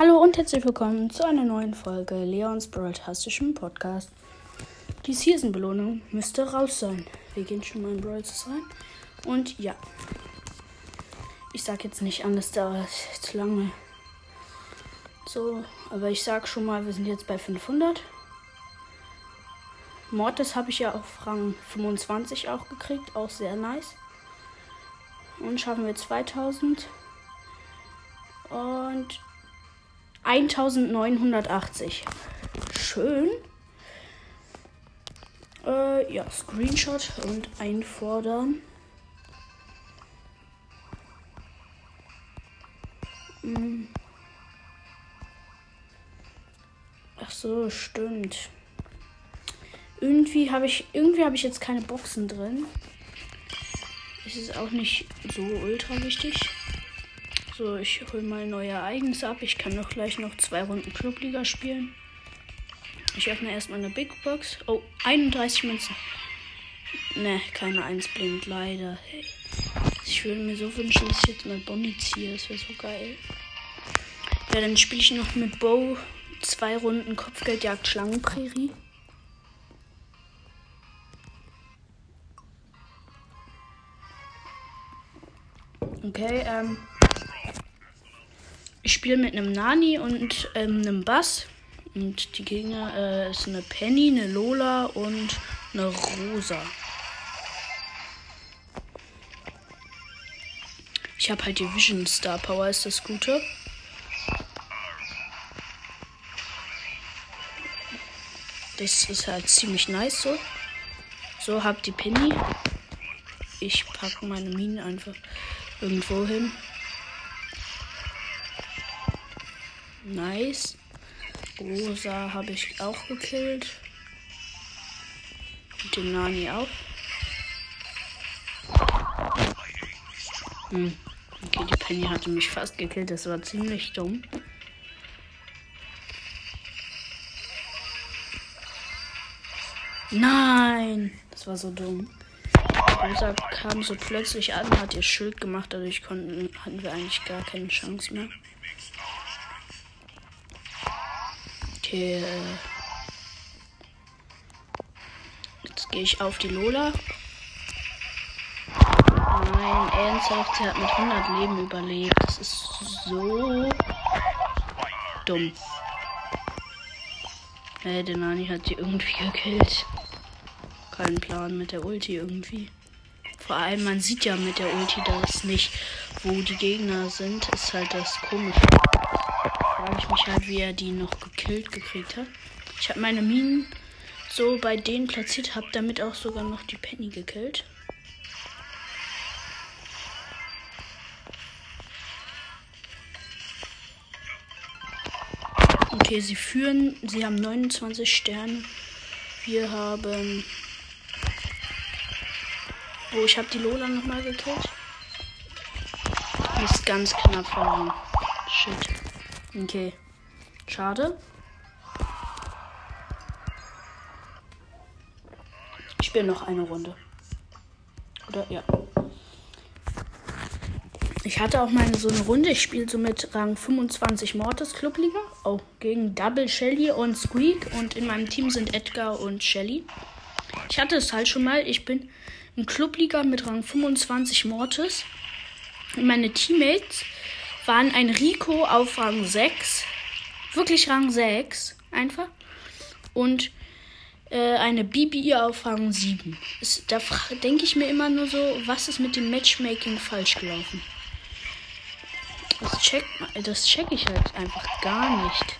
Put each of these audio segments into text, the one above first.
Hallo und herzlich willkommen zu einer neuen Folge Leons Broadcastischen Podcast. Die Season-Belohnung müsste raus sein. Wir gehen schon mal in Brawl rein. Und ja. Ich sag jetzt nicht an, das dauert zu lange. So, aber ich sag schon mal, wir sind jetzt bei 500. Mortis habe ich ja auf Rang 25 auch gekriegt, auch sehr nice. Und schaffen wir 2000. Und 1980. Schön. Äh, ja, Screenshot und einfordern. Hm. Ach so, stimmt. Irgendwie habe ich irgendwie habe ich jetzt keine Boxen drin. Es ist auch nicht so ultra wichtig. So, ich hole mal neue Ereignisse ab. Ich kann doch gleich noch zwei Runden Clubliga spielen. Ich öffne erstmal eine Big Box. Oh, 31 Münzen. Ne, keine 1 blind, leider. Hey. Ich würde mir so wünschen, dass ich jetzt mal Bonnie ziehe. Das wäre so geil. Ja, dann spiele ich noch mit Bo zwei Runden Kopfgeldjagd Schlangenprärie. Okay, ähm. Ich spiele mit einem Nani und ähm, einem Bass. Und die Gegner äh, ist eine Penny, eine Lola und eine Rosa. Ich habe halt die Vision Star Power, ist das Gute. Das ist halt ziemlich nice so. So, hab die Penny. Ich packe meine Minen einfach irgendwo hin. Nice. Rosa habe ich auch gekillt. Und den Nani auch. Hm. Okay, die Penny hatte mich fast gekillt. Das war ziemlich dumm. Nein! Das war so dumm. Rosa kam so plötzlich an, hat ihr Schild gemacht, dadurch konnten, hatten wir eigentlich gar keine Chance mehr. Okay. Jetzt gehe ich auf die Lola. Nein, ernsthaft, sie hat mit 100 Leben überlebt. Das ist so dumm. Hey, der Nani hat die irgendwie gekillt. Kein Plan mit der Ulti irgendwie. Vor allem, man sieht ja mit der Ulti das nicht, wo die Gegner sind. Ist halt das Komische frage ich mich halt, wie er die noch gekillt gekriegt hat. Ich habe meine Minen so bei denen platziert, habe damit auch sogar noch die Penny gekillt. Okay, sie führen. Sie haben 29 Sterne. Wir haben. Oh, ich habe die Lola nochmal gekillt. Ist ganz knapp verloren. Shit. Okay. Schade. Spiele noch eine Runde. Oder ja. Ich hatte auch mal so eine Runde. Ich spiele so mit Rang 25 Mortis Clubliga. Oh, gegen Double Shelly und Squeak. Und in meinem Team sind Edgar und Shelly. Ich hatte es halt schon mal. Ich bin in Clubliga mit Rang 25 Mortis. Und meine Teammates waren ein Rico auf Rang 6. Wirklich Rang 6. Einfach. Und äh, eine Bibi auf Rang 7. Es, da denke ich mir immer nur so, was ist mit dem Matchmaking falsch gelaufen? Das check, das check ich halt einfach gar nicht.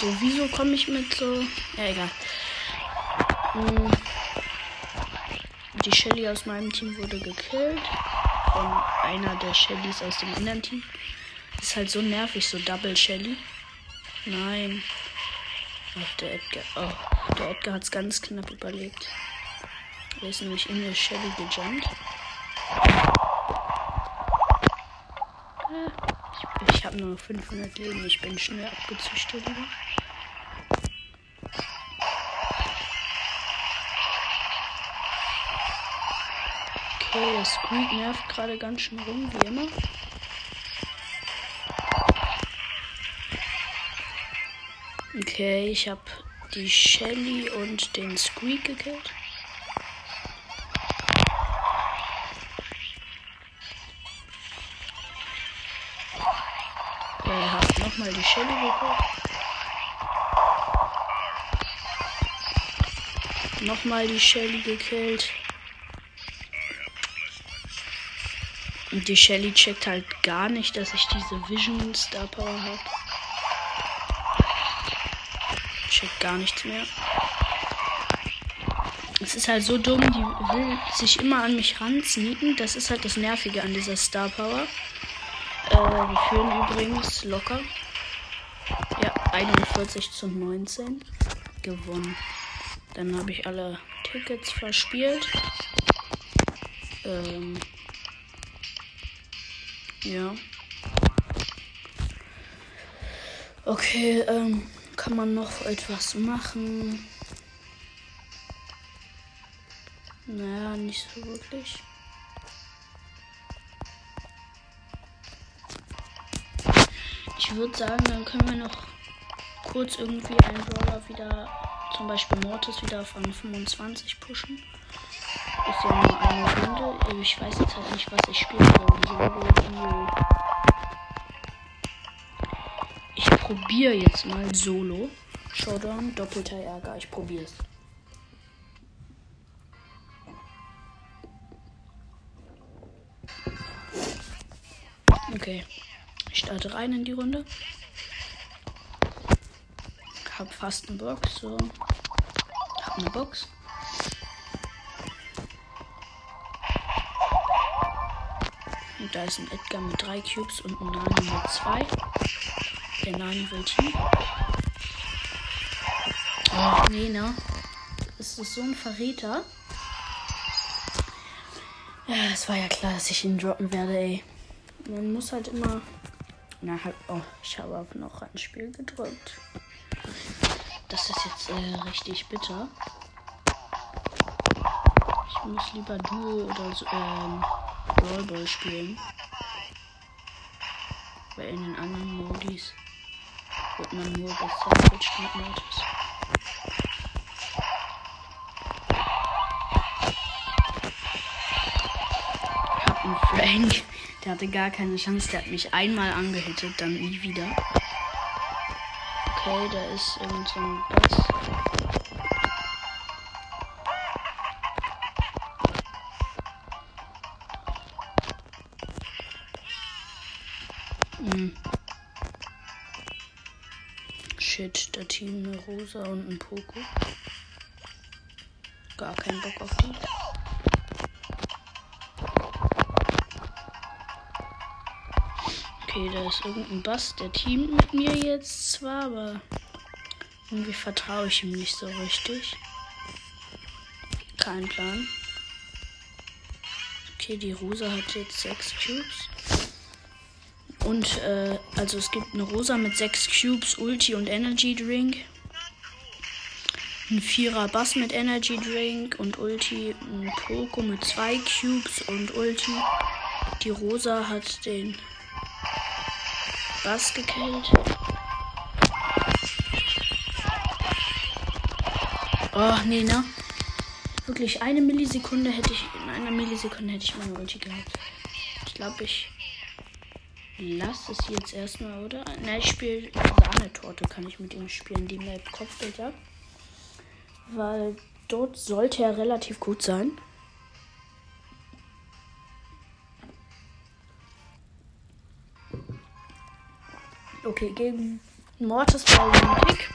So, wieso komme ich mit so. Ja, egal. Hm. Die Shelly aus meinem Team wurde gekillt. Von einer der Shellys aus dem anderen Team. Ist halt so nervig, so Double Shelly. Nein. Ach, der Edgar. Oh, der Edgar hat es ganz knapp überlebt. Er ist nämlich in der Shelly gejumpt. Ich, habe nur 500 Leben. Ich bin schnell abgezüchtet. Oder? Okay, der Squeak nervt gerade ganz schön rum, wie immer. Okay, ich habe die Shelly und den Squeak gekillt. Er hat nochmal die Shelly gekillt. Nochmal die Shelly gekillt. Und die Shelly checkt halt gar nicht, dass ich diese Vision Star Power habe. Checkt gar nichts mehr. Es ist halt so dumm, die will sich immer an mich ransneaken. Das ist halt das Nervige an dieser Star Power. Äh, wir führen übrigens locker. Ja, 41 zu 19 gewonnen. Dann habe ich alle Tickets verspielt. Ähm, ja. Okay, ähm, kann man noch etwas machen? Naja, nicht so wirklich. Ich würde sagen, dann können wir noch kurz irgendwie einen Brawler wieder, zum Beispiel Mortis, wieder von 25 pushen. Ist ja nur eine Runde. Ich weiß jetzt halt nicht, was ich spielen soll. Solo, Duo. Probiere jetzt mal Solo. Showdown, doppelter Ärger. Ich probiere es. Okay. Ich starte rein in die Runde. Hab fast eine Box. So. Hab eine Box. Und da ist ein Edgar mit drei Cubes und ein Nani mit zwei. Nani will Team. Oh, nee, ne? Das ist so ein Verräter. Ja, es war ja klar, dass ich ihn droppen werde, ey. Man muss halt immer. Na, halt. Oh, ich habe auch noch ein Spiel gedrückt. Das ist jetzt äh, richtig bitter. Ich muss lieber Duo oder so, ähm, Brawl Ball spielen. Weil in den anderen Modis wird man nur Savage mit Mortis. Ich hab einen Frank. Der hatte gar keine Chance. Der hat mich einmal angehittet, dann nie wieder. Okay, da ist irgend so ein Boss. Hm. Shit, da Team eine Rosa und ein Poco. Gar keinen Bock auf die. Okay, da ist irgendein Bass, der teamt mit mir jetzt zwar, aber irgendwie vertraue ich ihm nicht so richtig. Kein Plan. Okay, die Rosa hat jetzt sechs Cubes. Und, äh, also es gibt eine Rosa mit sechs Cubes, Ulti und Energy Drink. Ein Vierer Bass mit Energy Drink und Ulti. Ein Poco mit zwei Cubes und Ulti. Die Rosa hat den Bass gekillt. Oh, nee, ne? Wirklich eine Millisekunde hätte ich, in einer Millisekunde hätte ich meine Ulti gehabt. Ich glaube, ich lasse es jetzt erstmal, oder? Ne, ich spiele Sahnetorte, kann ich mit ihm spielen, die Map Kopfbilder. Weil dort sollte er relativ gut sein. Okay, gegen Mortis war ein Pick.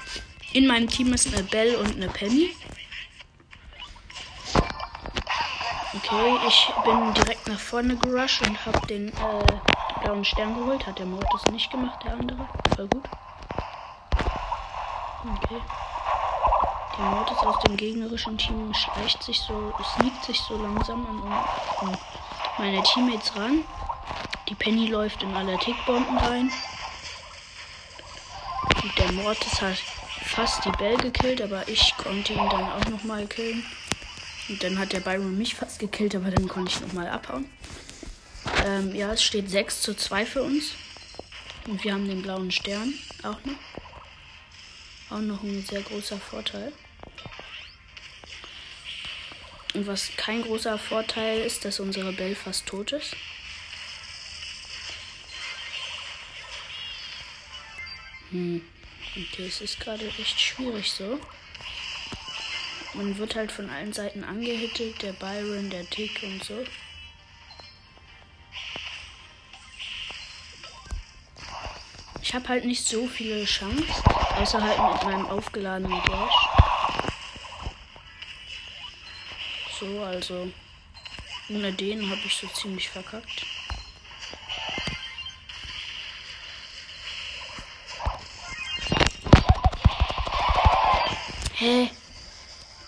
In meinem Team ist eine Belle und eine Penny. Okay, ich bin direkt nach vorne gerusht und habe den äh, blauen Stern geholt. Hat der Mortis nicht gemacht, der andere. Voll gut. Okay. Der Mortis aus dem gegnerischen Team schleicht sich so, sneakt sich so langsam an um meine Teammates ran. Die Penny läuft in alle Tickbomben rein. Und der Mortis hat fast die Bell gekillt, aber ich konnte ihn dann auch nochmal killen. Und dann hat der Byron mich fast gekillt, aber dann konnte ich nochmal abhauen. Ähm, ja, es steht 6 zu 2 für uns. Und wir haben den blauen Stern auch noch. Auch noch ein sehr großer Vorteil. Und was kein großer Vorteil ist, dass unsere Belle fast tot ist. Hm. Okay, es ist gerade echt schwierig so. Man wird halt von allen Seiten angehittet, der Byron, der Tick und so. Ich habe halt nicht so viele Chancen, außer halt mit meinem aufgeladenen Dash. So, also ohne den habe ich so ziemlich verkackt. Hä?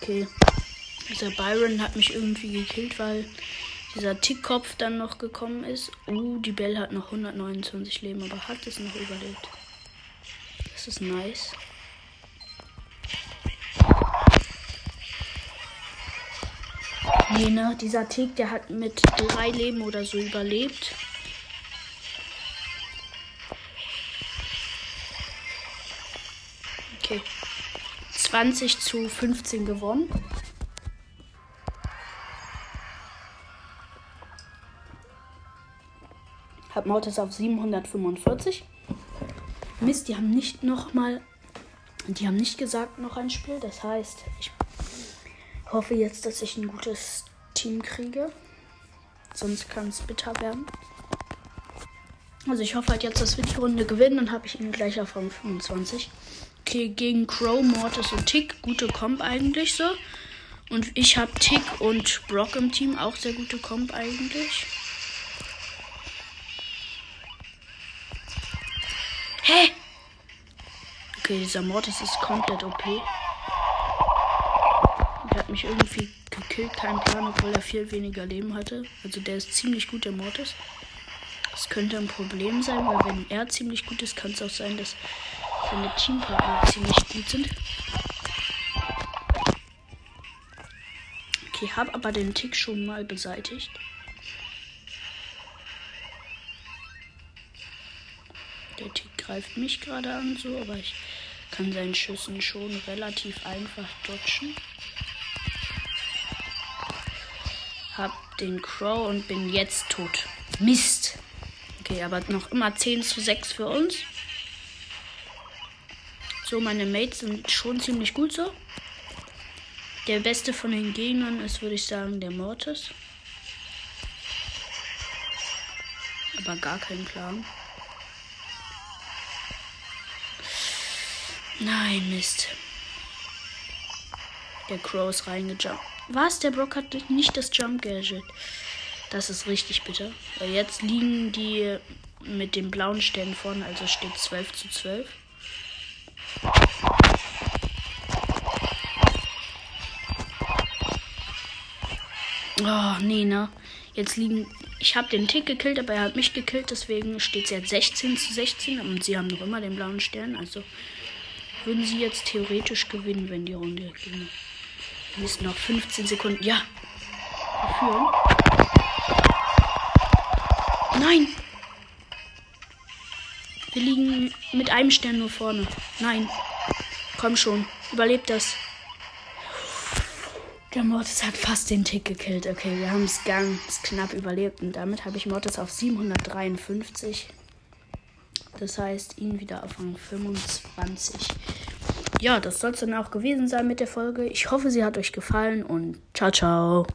Okay. Dieser Byron hat mich irgendwie gekillt, weil dieser Tickkopf dann noch gekommen ist. Uh, die Belle hat noch 129 Leben, aber hat es noch überlebt. Das ist nice. Nee, ne? Dieser Tick, der hat mit drei Leben oder so überlebt. Okay. 20 zu 15 gewonnen. Hab Mortis auf 745. Mist, die haben nicht noch mal. Die haben nicht gesagt noch ein Spiel. Das heißt, ich hoffe jetzt, dass ich ein gutes Team kriege. Sonst kann es bitter werden. Also ich hoffe halt jetzt, dass wir die Runde gewinnen. Dann habe ich ihn gleich auf Rang 25. Okay, gegen Crow, Mortis und Tick. Gute Comp eigentlich so. Und ich habe Tick und Brock im Team. Auch sehr gute Comp eigentlich. Hä? Okay, dieser Mortis ist komplett OP. Der hat mich irgendwie gekillt, kein Plan, obwohl er viel weniger Leben hatte. Also der ist ziemlich gut, der Mortis. Das könnte ein Problem sein, weil wenn er ziemlich gut ist, kann es auch sein, dass seine Teampartner ziemlich gut sind. Okay, habe aber den Tick schon mal beseitigt. Greift mich gerade an, so, aber ich kann seinen Schüssen schon relativ einfach dodgen. Hab den Crow und bin jetzt tot. Mist. Okay, aber noch immer 10 zu 6 für uns. So, meine Mates sind schon ziemlich gut so. Der beste von den Gegnern ist, würde ich sagen, der Mortis. Aber gar kein Plan. Nein, Mist. Der Crow ist reingejumpt. Was? Der Brock hat nicht das Jump Gadget. Das ist richtig bitter. Weil jetzt liegen die mit dem blauen Stern vorne, also steht 12 zu 12. Oh, nee, ne? Jetzt liegen. Ich habe den Tick gekillt, aber er hat mich gekillt, deswegen steht es jetzt 16 zu 16 und sie haben noch immer den blauen Stern. Also würden sie jetzt theoretisch gewinnen, wenn die Runde ginge. Mist, noch 15 Sekunden. Ja. Wir Nein. Wir liegen mit einem Stern nur vorne. Nein. Komm schon. Überlebt das. Der Mortis hat fast den Tick gekillt. Okay, wir haben es ganz knapp überlebt. Und damit habe ich Mortis auf 753. Das heißt, ihn wieder auf Rang 25. Ja, das soll es dann auch gewesen sein mit der Folge. Ich hoffe, sie hat euch gefallen und ciao, ciao.